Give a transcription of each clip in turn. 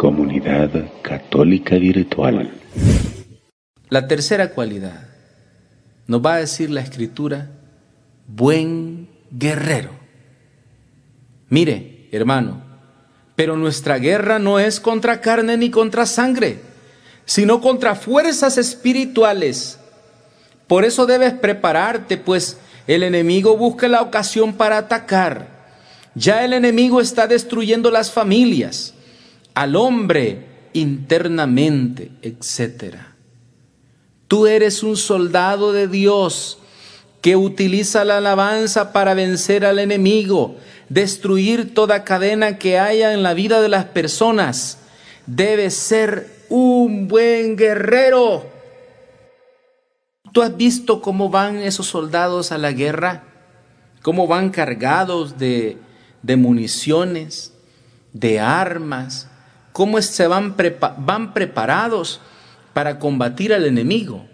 Comunidad Católica Virtual. La tercera cualidad nos va a decir la escritura, buen guerrero. Mire, hermano, pero nuestra guerra no es contra carne ni contra sangre, sino contra fuerzas espirituales. Por eso debes prepararte, pues el enemigo busca la ocasión para atacar. Ya el enemigo está destruyendo las familias, al hombre internamente, etc. Tú eres un soldado de Dios que utiliza la alabanza para vencer al enemigo, destruir toda cadena que haya en la vida de las personas. Debes ser un buen guerrero. ¿Tú has visto cómo van esos soldados a la guerra? ¿Cómo van cargados de, de municiones, de armas? ¿Cómo se van, van preparados para combatir al enemigo?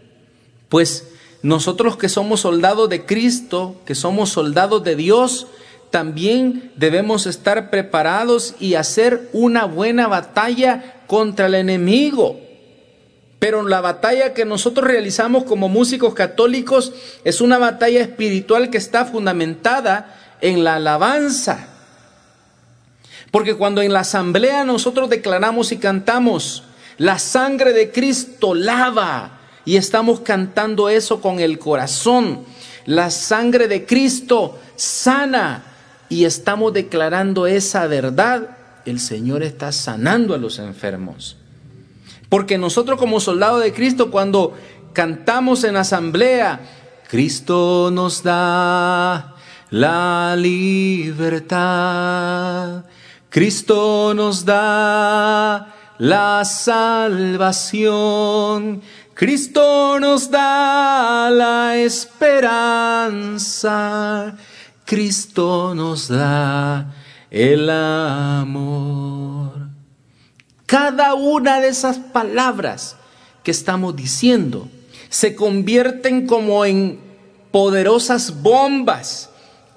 Pues nosotros que somos soldados de Cristo, que somos soldados de Dios, también debemos estar preparados y hacer una buena batalla contra el enemigo. Pero la batalla que nosotros realizamos como músicos católicos es una batalla espiritual que está fundamentada en la alabanza. Porque cuando en la asamblea nosotros declaramos y cantamos, la sangre de Cristo lava, y estamos cantando eso con el corazón, la sangre de Cristo sana, y estamos declarando esa verdad, el Señor está sanando a los enfermos. Porque nosotros como soldados de Cristo, cuando cantamos en asamblea, Cristo nos da la libertad, Cristo nos da la salvación, Cristo nos da la esperanza, Cristo nos da el amor. Cada una de esas palabras que estamos diciendo se convierten como en poderosas bombas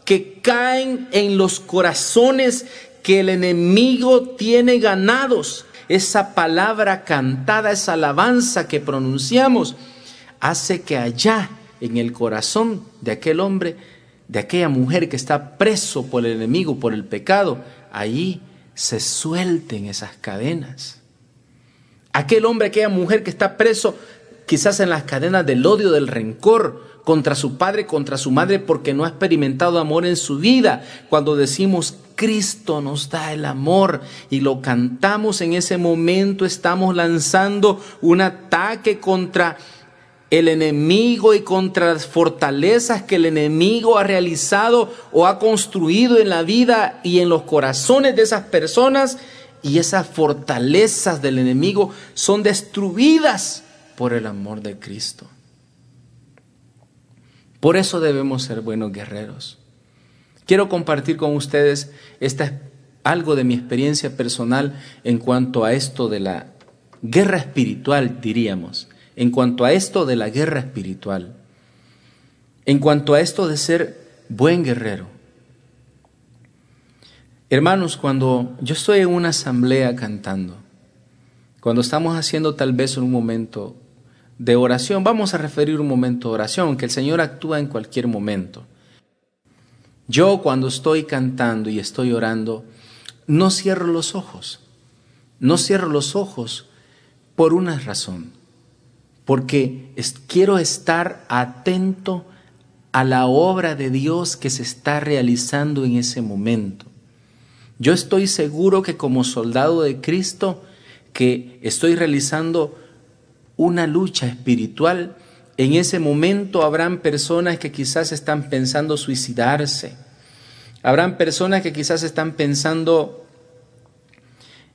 que caen en los corazones que el enemigo tiene ganados. Esa palabra cantada, esa alabanza que pronunciamos, hace que allá en el corazón de aquel hombre, de aquella mujer que está preso por el enemigo, por el pecado, allí se suelten esas cadenas. Aquel hombre, aquella mujer que está preso quizás en las cadenas del odio, del rencor contra su padre, contra su madre, porque no ha experimentado amor en su vida. Cuando decimos Cristo nos da el amor y lo cantamos en ese momento, estamos lanzando un ataque contra el enemigo y contra las fortalezas que el enemigo ha realizado o ha construido en la vida y en los corazones de esas personas. Y esas fortalezas del enemigo son destruidas por el amor de Cristo. Por eso debemos ser buenos guerreros. Quiero compartir con ustedes esta, algo de mi experiencia personal en cuanto a esto de la guerra espiritual, diríamos en cuanto a esto de la guerra espiritual, en cuanto a esto de ser buen guerrero. Hermanos, cuando yo estoy en una asamblea cantando, cuando estamos haciendo tal vez un momento de oración, vamos a referir un momento de oración, que el Señor actúa en cualquier momento. Yo cuando estoy cantando y estoy orando, no cierro los ojos, no cierro los ojos por una razón porque quiero estar atento a la obra de Dios que se está realizando en ese momento. Yo estoy seguro que como soldado de Cristo, que estoy realizando una lucha espiritual, en ese momento habrán personas que quizás están pensando suicidarse. Habrán personas que quizás están pensando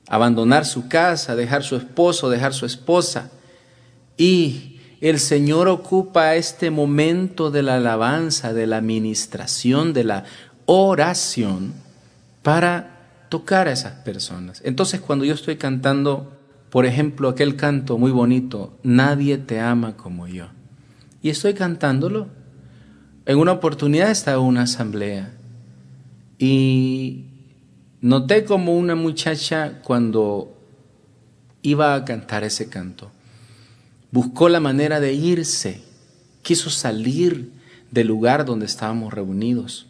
abandonar su casa, dejar su esposo, dejar su esposa. Y el Señor ocupa este momento de la alabanza, de la administración, de la oración para tocar a esas personas. Entonces cuando yo estoy cantando, por ejemplo, aquel canto muy bonito, Nadie te ama como yo, y estoy cantándolo, en una oportunidad estaba una asamblea y noté como una muchacha cuando iba a cantar ese canto. Buscó la manera de irse, quiso salir del lugar donde estábamos reunidos.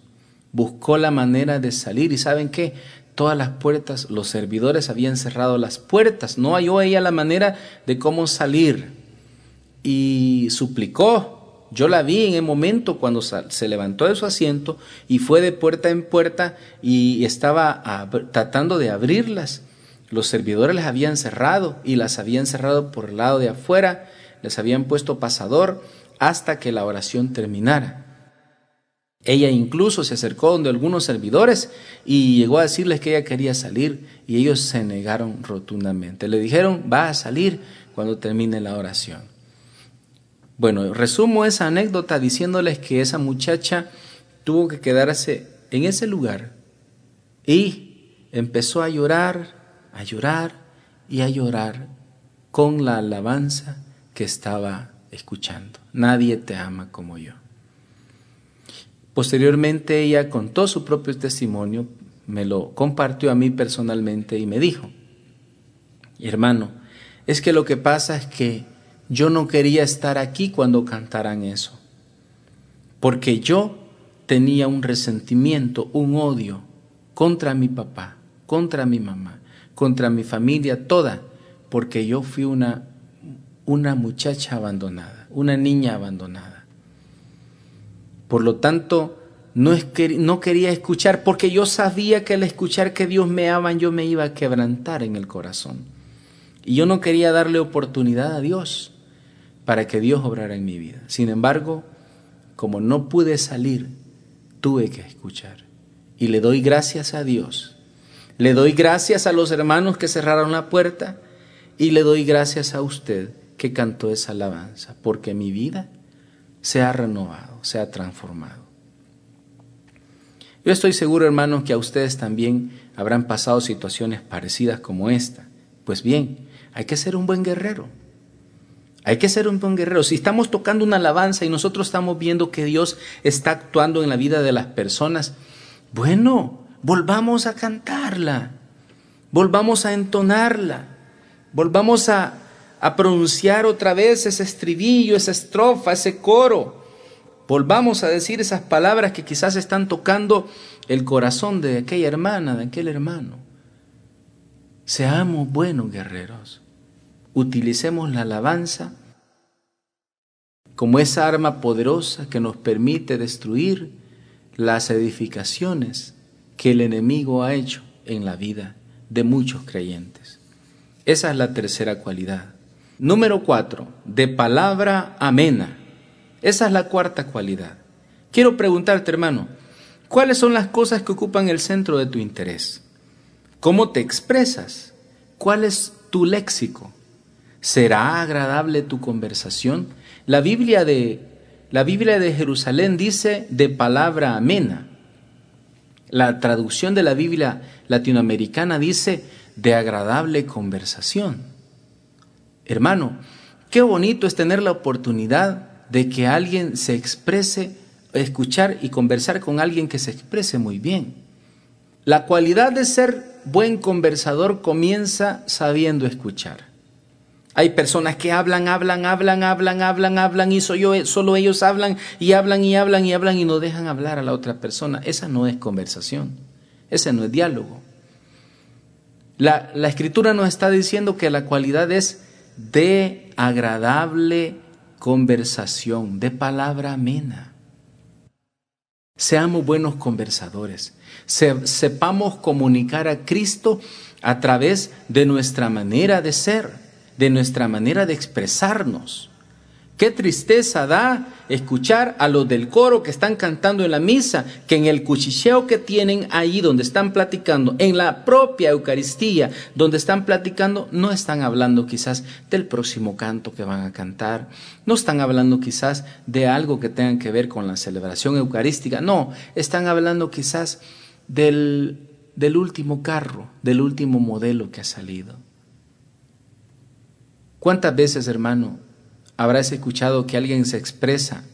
Buscó la manera de salir y ¿saben qué? Todas las puertas, los servidores habían cerrado las puertas. No halló ella la manera de cómo salir. Y suplicó. Yo la vi en el momento cuando se levantó de su asiento y fue de puerta en puerta y estaba tratando de abrirlas. Los servidores las habían cerrado y las habían cerrado por el lado de afuera, les habían puesto pasador hasta que la oración terminara. Ella incluso se acercó donde algunos servidores y llegó a decirles que ella quería salir y ellos se negaron rotundamente. Le dijeron, va a salir cuando termine la oración. Bueno, resumo esa anécdota diciéndoles que esa muchacha tuvo que quedarse en ese lugar y empezó a llorar, a llorar y a llorar con la alabanza que estaba escuchando. Nadie te ama como yo. Posteriormente ella contó su propio testimonio, me lo compartió a mí personalmente y me dijo, hermano, es que lo que pasa es que yo no quería estar aquí cuando cantaran eso, porque yo tenía un resentimiento, un odio contra mi papá, contra mi mamá, contra mi familia toda, porque yo fui una, una muchacha abandonada, una niña abandonada. Por lo tanto, no, es que, no quería escuchar porque yo sabía que al escuchar que Dios me ama yo me iba a quebrantar en el corazón. Y yo no quería darle oportunidad a Dios para que Dios obrara en mi vida. Sin embargo, como no pude salir, tuve que escuchar. Y le doy gracias a Dios. Le doy gracias a los hermanos que cerraron la puerta y le doy gracias a usted que cantó esa alabanza, porque mi vida se ha renovado, se ha transformado. Yo estoy seguro, hermanos, que a ustedes también habrán pasado situaciones parecidas como esta. Pues bien, hay que ser un buen guerrero. Hay que ser un buen guerrero. Si estamos tocando una alabanza y nosotros estamos viendo que Dios está actuando en la vida de las personas, bueno, volvamos a cantarla, volvamos a entonarla, volvamos a pronunciar otra vez ese estribillo, esa estrofa, ese coro. Volvamos a decir esas palabras que quizás están tocando el corazón de aquella hermana, de aquel hermano. Seamos buenos guerreros. Utilicemos la alabanza como esa arma poderosa que nos permite destruir las edificaciones que el enemigo ha hecho en la vida de muchos creyentes. Esa es la tercera cualidad. Número cuatro, de palabra amena. Esa es la cuarta cualidad. Quiero preguntarte, hermano, ¿cuáles son las cosas que ocupan el centro de tu interés? ¿Cómo te expresas? ¿Cuál es tu léxico? ¿Será agradable tu conversación? La Biblia de, la Biblia de Jerusalén dice de palabra amena. La traducción de la Biblia latinoamericana dice de agradable conversación. Hermano, qué bonito es tener la oportunidad de que alguien se exprese, escuchar y conversar con alguien que se exprese muy bien. La cualidad de ser buen conversador comienza sabiendo escuchar. Hay personas que hablan, hablan, hablan, hablan, hablan, hablan y solo ellos hablan y hablan y hablan y hablan y no dejan hablar a la otra persona. Esa no es conversación, ese no es diálogo. La, la escritura nos está diciendo que la cualidad es de agradable conversación, de palabra amena. Seamos buenos conversadores. sepamos comunicar a Cristo a través de nuestra manera de ser, de nuestra manera de expresarnos. Qué tristeza da escuchar a los del coro que están cantando en la misa, que en el cuchicheo que tienen ahí donde están platicando, en la propia Eucaristía donde están platicando, no están hablando quizás del próximo canto que van a cantar, no están hablando quizás de algo que tenga que ver con la celebración eucarística, no, están hablando quizás del, del último carro, del último modelo que ha salido. ¿Cuántas veces, hermano, habrás escuchado que alguien se expresa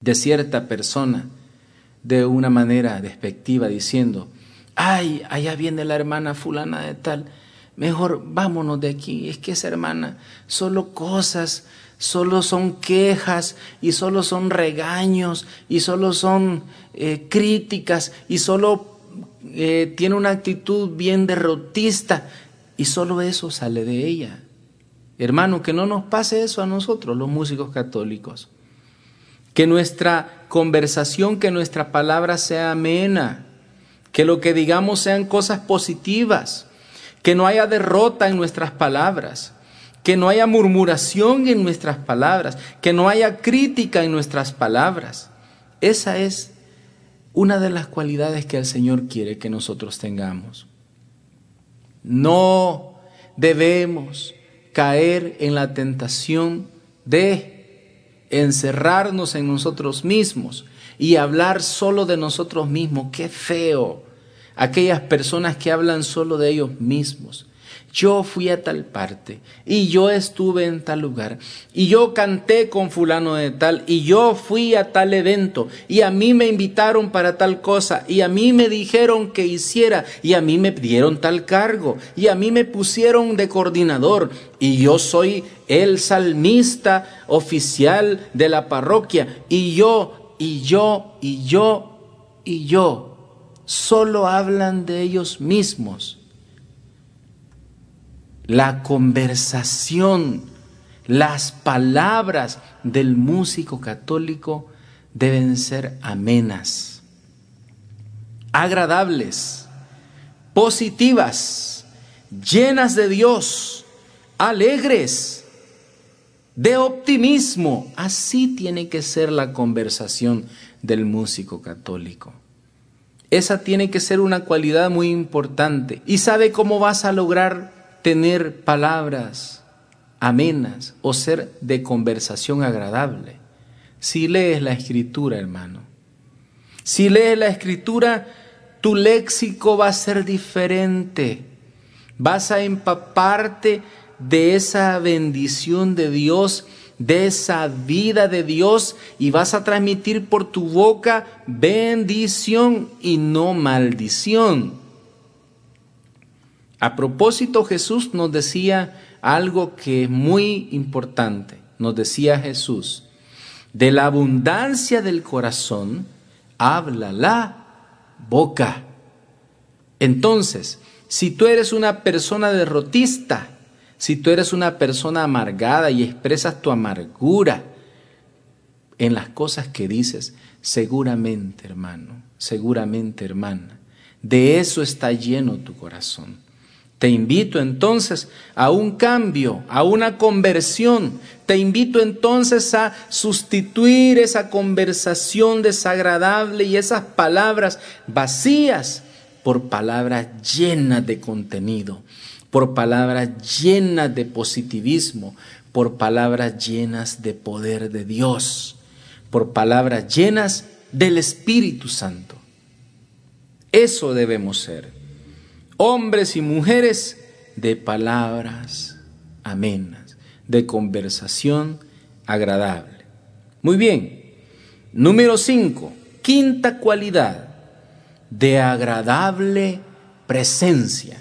de cierta persona de una manera despectiva diciendo, ay, allá viene la hermana fulana de tal, mejor vámonos de aquí. Es que esa hermana, solo cosas, solo son quejas y solo son regaños y solo son eh, críticas y solo eh, tiene una actitud bien derrotista y solo eso sale de ella. Hermano, que no nos pase eso a nosotros, los músicos católicos. Que nuestra conversación, que nuestra palabra sea amena, que lo que digamos sean cosas positivas, que no haya derrota en nuestras palabras, que no haya murmuración en nuestras palabras, que no haya crítica en nuestras palabras. Esa es una de las cualidades que el Señor quiere que nosotros tengamos. No debemos caer en la tentación de encerrarnos en nosotros mismos y hablar solo de nosotros mismos. Qué feo. Aquellas personas que hablan solo de ellos mismos yo fui a tal parte y yo estuve en tal lugar y yo canté con fulano de tal y yo fui a tal evento y a mí me invitaron para tal cosa y a mí me dijeron que hiciera y a mí me dieron tal cargo y a mí me pusieron de coordinador y yo soy el salmista oficial de la parroquia y yo y yo y yo y yo solo hablan de ellos mismos la conversación, las palabras del músico católico deben ser amenas, agradables, positivas, llenas de Dios, alegres, de optimismo. Así tiene que ser la conversación del músico católico. Esa tiene que ser una cualidad muy importante. ¿Y sabe cómo vas a lograr tener palabras amenas o ser de conversación agradable. Si lees la escritura, hermano, si lees la escritura, tu léxico va a ser diferente. Vas a empaparte de esa bendición de Dios, de esa vida de Dios y vas a transmitir por tu boca bendición y no maldición. A propósito, Jesús nos decía algo que es muy importante. Nos decía Jesús, de la abundancia del corazón habla la boca. Entonces, si tú eres una persona derrotista, si tú eres una persona amargada y expresas tu amargura en las cosas que dices, seguramente, hermano, seguramente, hermana, de eso está lleno tu corazón. Te invito entonces a un cambio, a una conversión. Te invito entonces a sustituir esa conversación desagradable y esas palabras vacías por palabras llenas de contenido, por palabras llenas de positivismo, por palabras llenas de poder de Dios, por palabras llenas del Espíritu Santo. Eso debemos ser hombres y mujeres de palabras amenas, de conversación agradable. Muy bien. Número 5, quinta cualidad, de agradable presencia.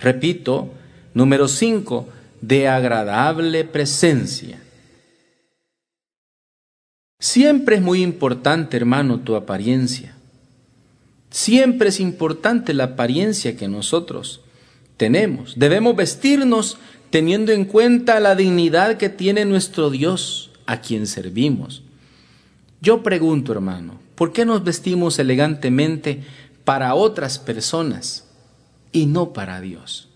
Repito, número 5, de agradable presencia. Siempre es muy importante, hermano, tu apariencia. Siempre es importante la apariencia que nosotros tenemos. Debemos vestirnos teniendo en cuenta la dignidad que tiene nuestro Dios a quien servimos. Yo pregunto, hermano, ¿por qué nos vestimos elegantemente para otras personas y no para Dios?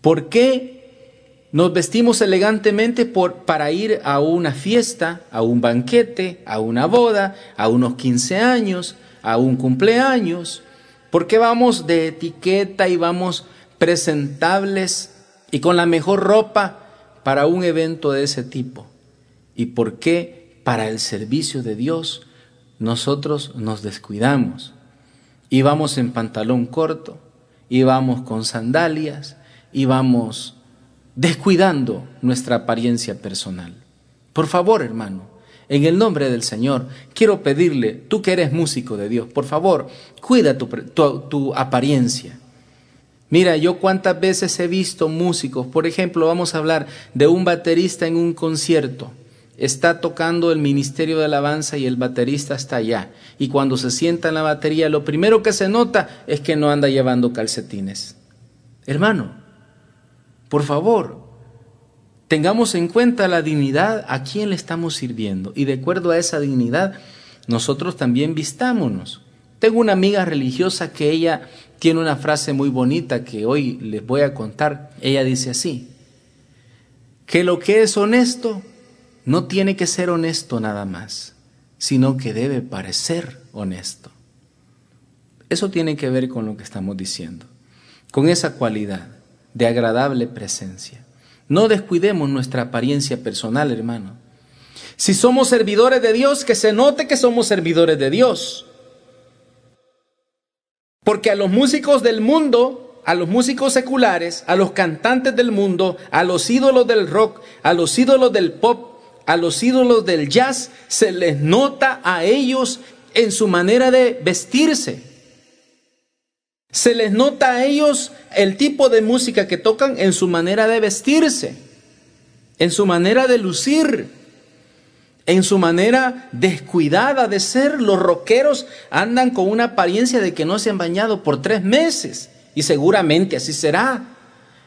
¿Por qué nos vestimos elegantemente para ir a una fiesta, a un banquete, a una boda, a unos 15 años, a un cumpleaños? ¿Por qué vamos de etiqueta y vamos presentables y con la mejor ropa para un evento de ese tipo? ¿Y por qué para el servicio de Dios nosotros nos descuidamos? Y vamos en pantalón corto, y vamos con sandalias, y vamos descuidando nuestra apariencia personal. Por favor, hermano, en el nombre del Señor, quiero pedirle, tú que eres músico de Dios, por favor, cuida tu, apariencia. Mira, yo cuántas veces he visto músicos, por ejemplo, vamos a hablar de un baterista en un concierto. Está tocando el ministerio de alabanza y el baterista está allá. Y cuando se sienta en la batería, lo primero que se nota es que no anda llevando calcetines. Hermano, por favor, tengamos en cuenta la dignidad a quien le estamos sirviendo. Y de acuerdo a esa dignidad, nosotros también vistámonos. Tengo una amiga religiosa que ella tiene una frase muy bonita que hoy les voy a contar. Ella dice así, que lo que es honesto no tiene que ser honesto nada más, sino que debe parecer honesto. Eso tiene que ver con lo que estamos diciendo, con esa cualidad de agradable presencia. No descuidemos nuestra apariencia personal, hermano. Si somos servidores de Dios, que se note que somos servidores de Dios. Porque a los músicos del mundo, a los músicos seculares, a los cantantes del mundo, a los ídolos del rock, a los ídolos del pop, a los ídolos del jazz, se les nota a ellos en su manera de vestirse. Se les nota a ellos el tipo de música que tocan en su manera de vestirse, en su manera de lucir en su manera descuidada de ser. Los rockeros andan con una apariencia de que no se han bañado por tres meses y seguramente así será.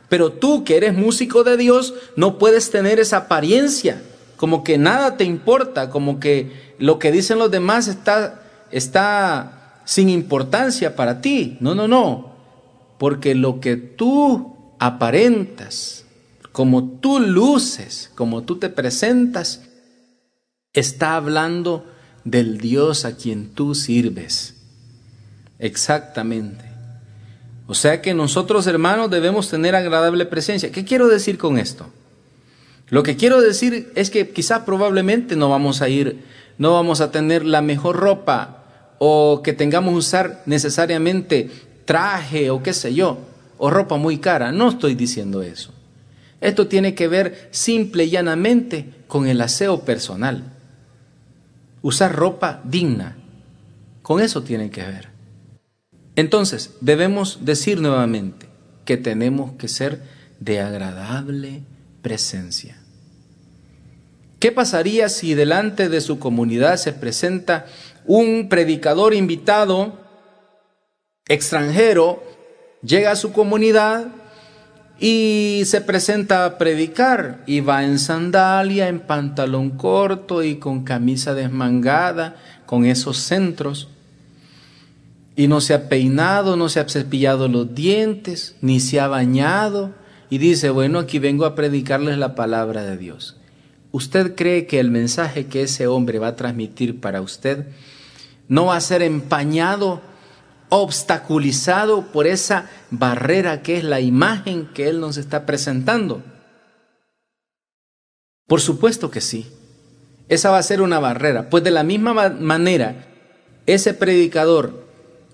Pero tú que eres músico de Dios no puedes tener esa apariencia, como que nada te importa, como que lo que dicen los demás está, está sin importancia para ti. No, no, no, porque lo que tú aparentas, como tú luces, como tú te presentas, está hablando del Dios a quien tú sirves. Exactamente. O sea que nosotros hermanos debemos tener agradable presencia. ¿Qué quiero decir con esto? Lo que quiero decir es que quizá probablemente no vamos a ir, no vamos a tener la mejor ropa o que tengamos usar necesariamente traje o qué sé yo, o ropa muy cara. No estoy diciendo eso. Esto tiene que ver simple y llanamente con el aseo personal usar ropa digna. Con eso tiene que ver. Entonces, debemos decir nuevamente que tenemos que ser de agradable presencia. ¿Qué pasaría si delante de su comunidad se presenta un predicador invitado extranjero, llega a su comunidad y se presenta a predicar y va en sandalia, en pantalón corto y con camisa desmangada, con esos centros. Y no se ha peinado, no se ha cepillado los dientes, ni se ha bañado. Y dice, bueno, aquí vengo a predicarles la palabra de Dios. ¿Usted cree que el mensaje que ese hombre va a transmitir para usted no va a ser empañado obstaculizado por esa barrera que es la imagen que Él nos está presentando? Por supuesto que sí. Esa va a ser una barrera. Pues de la misma manera, ese predicador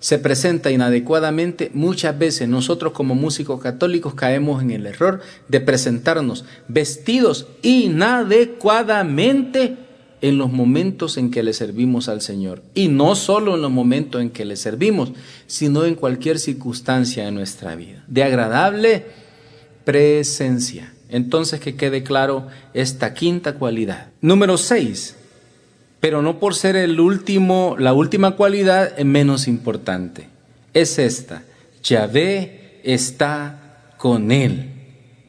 se presenta inadecuadamente, muchas veces nosotros como músicos católicos caemos en el error de presentarnos vestidos inadecuadamente en los momentos en que le servimos al Señor. Y no solo en los momentos en que le servimos, sino en cualquier circunstancia de nuestra vida. De agradable presencia. Entonces que quede claro esta quinta cualidad. Número seis, pero no por ser el último, la última cualidad menos importante. Es esta. Yahvé está con él.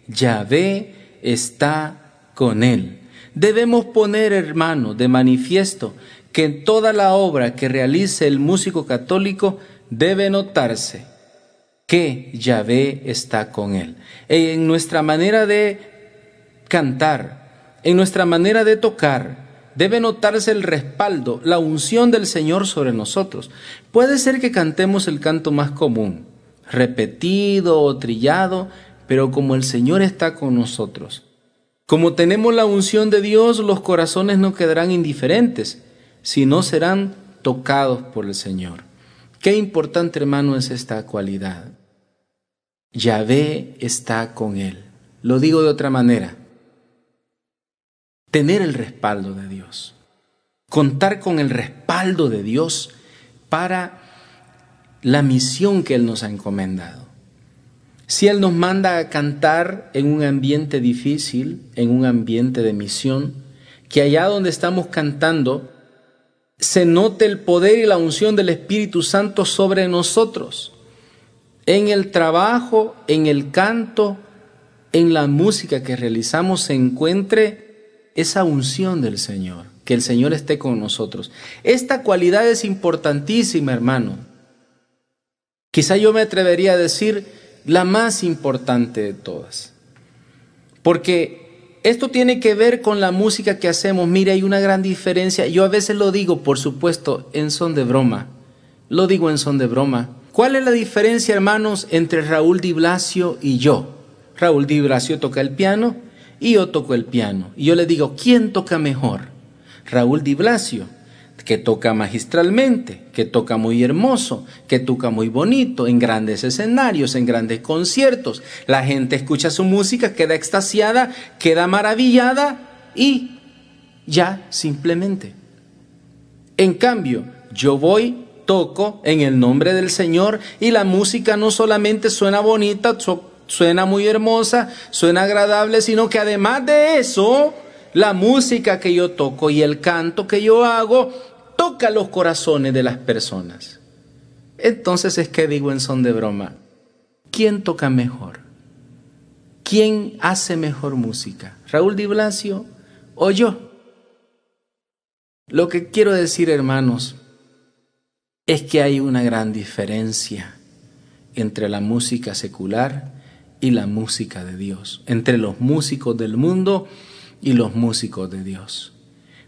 Yahvé está con él. Debemos poner, hermano, de manifiesto que en toda la obra que realice el músico católico debe notarse que Yahvé está con él. En nuestra manera de cantar, en nuestra manera de tocar, debe notarse el respaldo, la unción del Señor sobre nosotros. Puede ser que cantemos el canto más común, repetido o trillado, pero como el Señor está con nosotros, como tenemos la unción de Dios, los corazones no quedarán indiferentes, sino serán tocados por el Señor. Qué importante, hermano, es esta cualidad. Yahvé está con él. Lo digo de otra manera. Tener el respaldo de Dios. Contar con el respaldo de Dios para la misión que Él nos ha encomendado. Si Él nos manda a cantar en un ambiente difícil, en un ambiente de misión, que allá donde estamos cantando se note el poder y la unción del Espíritu Santo sobre nosotros, en el trabajo, en el canto, en la música que realizamos se encuentre esa unción del Señor, que el Señor esté con nosotros. Esta cualidad es importantísima, hermano. Quizá yo me atrevería a decir la más importante de todas. Porque esto tiene que ver con la música que hacemos. Mire, hay una gran diferencia. Yo a veces lo digo, por supuesto, en son de broma. Lo digo en son de broma. ¿Cuál es la diferencia, hermanos, entre Raúl Di Blasio y yo? Raúl Di Blasio toca el piano y yo toco el piano. Y yo le digo, ¿quién toca mejor? Raúl Di Blasio, que toca magistralmente, que toca muy hermoso, que toca muy bonito, en grandes escenarios, en grandes conciertos. La gente escucha su música, queda extasiada, queda maravillada y ya simplemente. En cambio, yo voy, toco en el nombre del Señor y la música no solamente suena bonita, suena muy hermosa, suena agradable, sino que además de eso, la música que yo toco y el canto que yo hago toca los corazones de las personas. Entonces es que digo en son de broma, ¿quién toca mejor? ¿Quién hace mejor música? ¿Raúl Di Blasio o yo? Lo que quiero decir, hermanos, es que hay una gran diferencia entre la música secular y la música de Dios, entre los músicos del mundo y los músicos de Dios.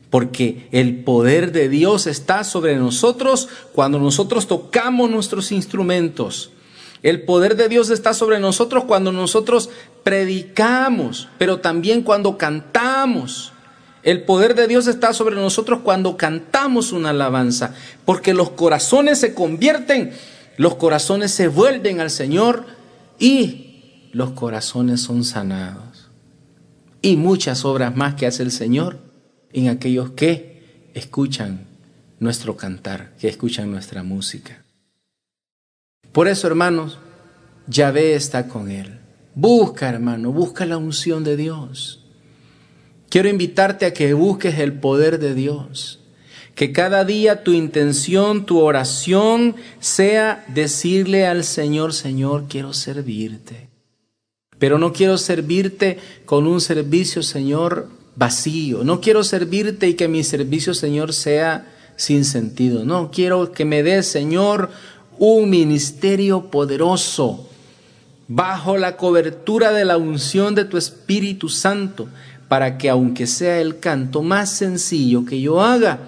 Porque el poder de Dios está sobre nosotros cuando nosotros tocamos nuestros instrumentos. El poder de Dios está sobre nosotros cuando nosotros predicamos, pero también cuando cantamos. El poder de Dios está sobre nosotros cuando cantamos una alabanza, porque los corazones se convierten, los corazones se vuelven al Señor y los corazones son sanados. Y muchas obras más que hace el Señor en aquellos que escuchan nuestro cantar, que escuchan nuestra música. Por eso, hermanos, Yahvé está con él. Busca, hermano, busca la unción de Dios. Quiero invitarte a que busques el poder de Dios. Que cada día tu intención, tu oración sea decirle al Señor, Señor, quiero servirte. Pero no quiero servirte con un servicio, Señor, vacío. No quiero servirte y que mi servicio, Señor, sea sin sentido. No, quiero que me des, Señor, un ministerio poderoso bajo la cobertura de la unción de tu Espíritu Santo, para que aunque sea el canto más sencillo que yo haga,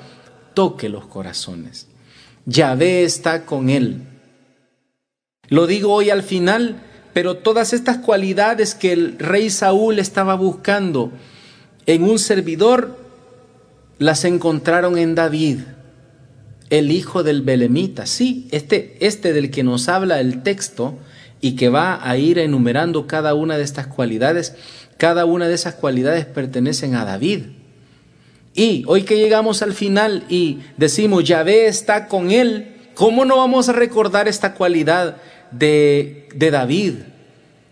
toque los corazones. Yahvé está con él. Lo digo hoy al final pero todas estas cualidades que el rey Saúl estaba buscando en un servidor, las encontraron en David, el hijo del Belemita. Sí, este, este del que nos habla el texto y que va a ir enumerando cada una de estas cualidades, cada una de esas cualidades pertenecen a David. Y hoy que llegamos al final y decimos, Yahvé está con él, ¿cómo no vamos a recordar esta cualidad de, David,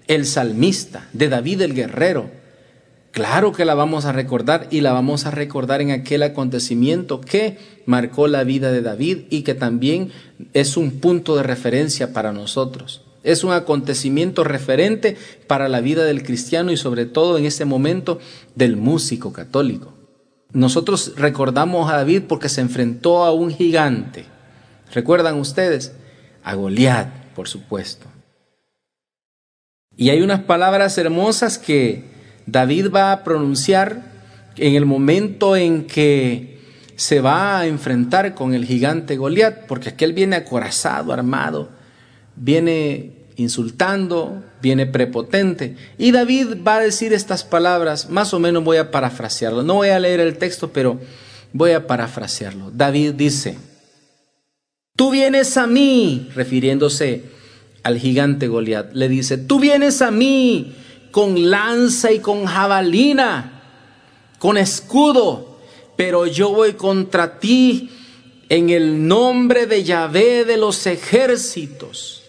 el salmista, de David el guerrero. Claro que la vamos a recordar y la vamos a recordar en aquel acontecimiento que marcó la vida de David y que también es un punto de referencia para nosotros. Es un acontecimiento referente para la vida del cristiano y sobre todo en ese momento del músico católico. Nosotros recordamos a David porque se enfrentó a un gigante. ¿Recuerdan ustedes? A Goliat por supuesto. Y hay unas palabras hermosas que David va a pronunciar en el momento en que se va a enfrentar con el gigante Goliat, porque aquel viene acorazado, armado, viene insultando, viene prepotente. Y David va a decir estas palabras, más o menos voy a parafrasearlo. No voy a leer el texto, pero voy a parafrasearlo. David dice, Tú vienes a mí, refiriéndose al gigante Goliat, le dice, tú vienes a mí con lanza y con jabalina, con escudo, pero yo voy contra ti en el nombre de Yahvé de los ejércitos.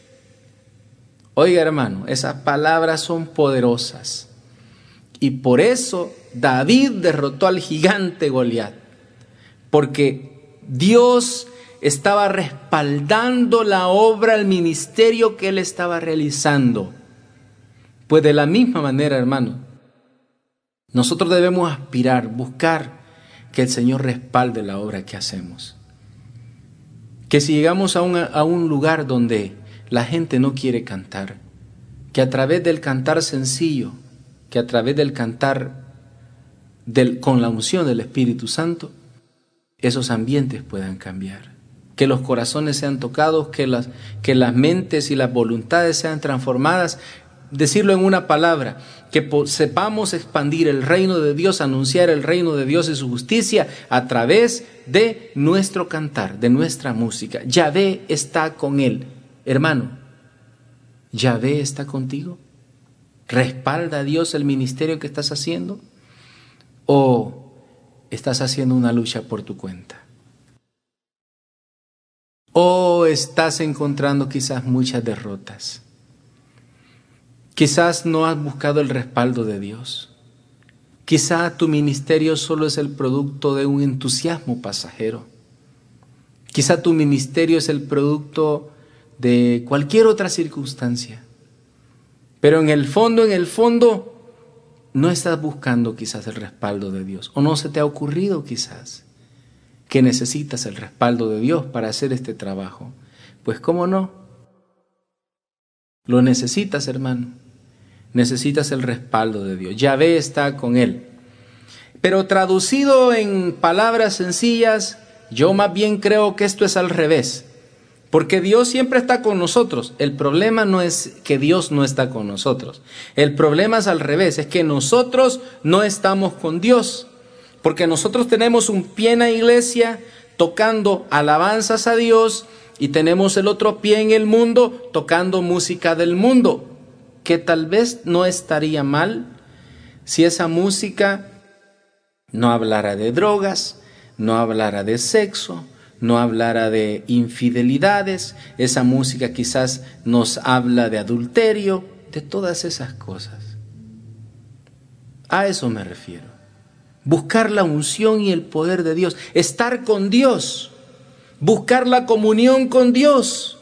Oiga hermano, esas palabras son poderosas. Y por eso David derrotó al gigante Goliat. Porque Dios estaba respaldando la obra, el ministerio que él estaba realizando. Pues de la misma manera, hermano, nosotros debemos aspirar, buscar que el Señor respalde la obra que hacemos. Que si llegamos a un, lugar donde la gente no quiere cantar, que a través del cantar sencillo, que a través del cantar con la unción del Espíritu Santo, esos ambientes puedan cambiar. Que los corazones sean tocados, que las, que las mentes y las voluntades sean transformadas. Decirlo en una palabra, que sepamos expandir el reino de Dios, anunciar el reino de Dios y su justicia a través de nuestro cantar, de nuestra música. Yahvé está con él. Hermano, ¿Yahvé está contigo? ¿Respalda a Dios el ministerio que estás haciendo? ¿O estás haciendo una lucha por tu cuenta? ¿O estás encontrando quizás muchas derrotas? Quizás no has buscado el respaldo de Dios. Quizás tu ministerio solo es el producto de un entusiasmo pasajero. Quizá tu ministerio es el producto de cualquier otra circunstancia. Pero en el fondo, en el fondo, no estás buscando quizás el respaldo de Dios. O no se te ha ocurrido quizás que necesitas el respaldo de Dios para hacer este trabajo. Pues cómo no. Lo necesitas, hermano. Necesitas el respaldo de Dios. Yahvé está con él. Pero traducido en palabras sencillas, yo más bien creo que esto es al revés. Porque Dios siempre está con nosotros. El problema no es que Dios no está con nosotros. El problema es al revés, es que nosotros no estamos con Dios. Porque nosotros tenemos un pie en la iglesia tocando alabanzas a Dios y tenemos el otro pie en el mundo tocando música del mundo. Que tal vez no estaría mal si esa música no hablara de drogas, no hablara de sexo, no hablara de infidelidades, esa música quizás nos habla de adulterio, de todas esas cosas. A eso me refiero. Buscar la unción y el poder de Dios, estar con Dios, buscar la comunión con Dios.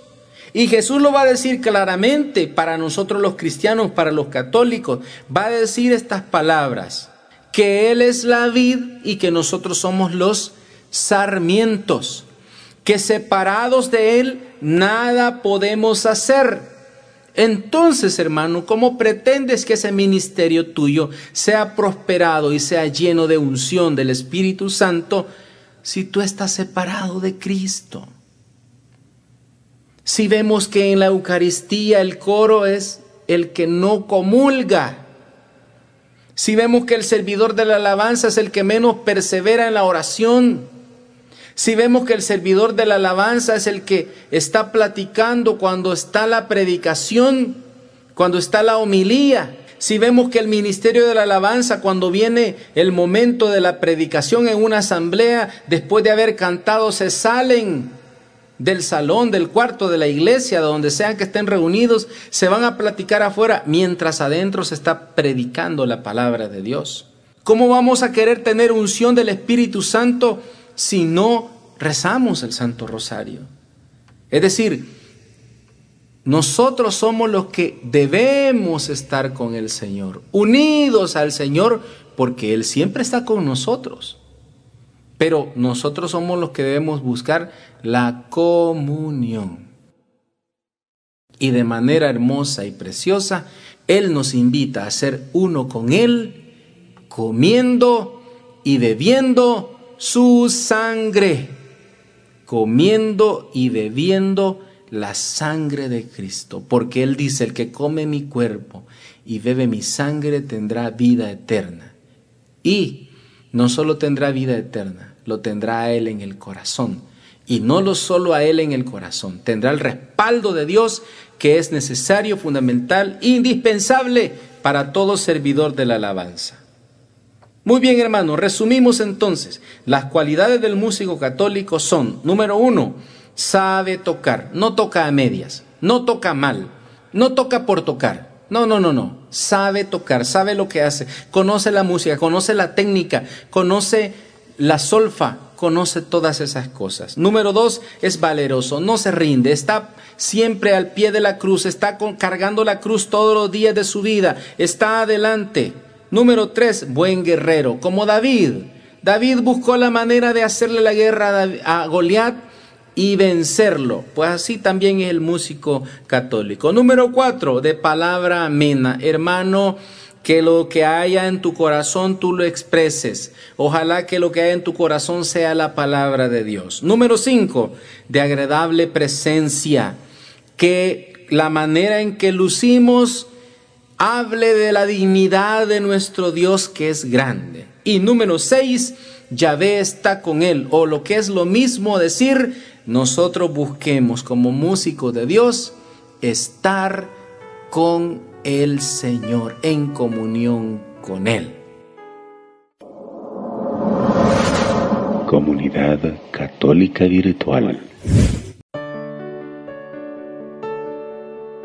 Y Jesús lo va a decir claramente para nosotros los cristianos, para los católicos. Va a decir estas palabras, que Él es la vid y que nosotros somos los sarmientos, que separados de Él nada podemos hacer. Entonces, hermano, ¿cómo pretendes que ese ministerio tuyo sea prosperado y sea lleno de unción del Espíritu Santo si tú estás separado de Cristo? Si vemos que en la Eucaristía el coro es el que no comulga, si vemos que el servidor de la alabanza es el que menos persevera en la oración, si vemos que el servidor de la alabanza es el que está platicando cuando está la predicación, cuando está la homilía, si vemos que el ministerio de la alabanza, cuando viene el momento de la predicación en una asamblea, después de haber cantado, se salen del salón, del cuarto de la iglesia, donde sean que estén reunidos, se van a platicar afuera, mientras adentro se está predicando la palabra de Dios. ¿Cómo vamos a querer tener unción del Espíritu Santo si no rezamos el Santo Rosario. Es decir, nosotros somos los que debemos estar con el Señor, unidos al Señor, porque Él siempre está con nosotros. Pero nosotros somos los que debemos buscar la comunión. Y de manera hermosa y preciosa, Él nos invita a ser uno con Él, comiendo y bebiendo su sangre, comiendo y bebiendo la sangre de Cristo, porque Él dice, el que come mi cuerpo y bebe mi sangre tendrá vida eterna. Y no solo tendrá vida eterna, lo tendrá a Él en el corazón. Y no lo solo a Él en el corazón, tendrá el respaldo de Dios que es necesario, fundamental, indispensable para todo servidor de la alabanza. Muy bien, hermanos, resumimos entonces. Las cualidades del músico católico son, número uno, sabe tocar, no toca a medias, no toca mal, No toca por tocar. No, no, no, no. Sabe tocar, sabe lo que hace. Conoce la música, conoce la técnica, conoce la solfa, conoce todas esas cosas. Número dos, es valeroso, no se rinde, está siempre al pie de la cruz, está cargando la cruz todos los días de su vida, está adelante. Número tres, buen guerrero, como David. David buscó la manera de hacerle la guerra a Goliat y vencerlo. Pues así también es el músico católico. Número cuatro, de palabra amena. Hermano, que lo que haya en tu corazón tú lo expreses. Ojalá que lo que haya en tu corazón sea la palabra de Dios. Número cinco, de agradable presencia. Que la manera en que lucimos hable de la dignidad de nuestro Dios que es grande. Y número seis, Yahvé está con él. O lo que es lo mismo decir, nosotros busquemos como músicos de Dios estar con el Señor, en comunión con Él. Comunidad Católica Virtual.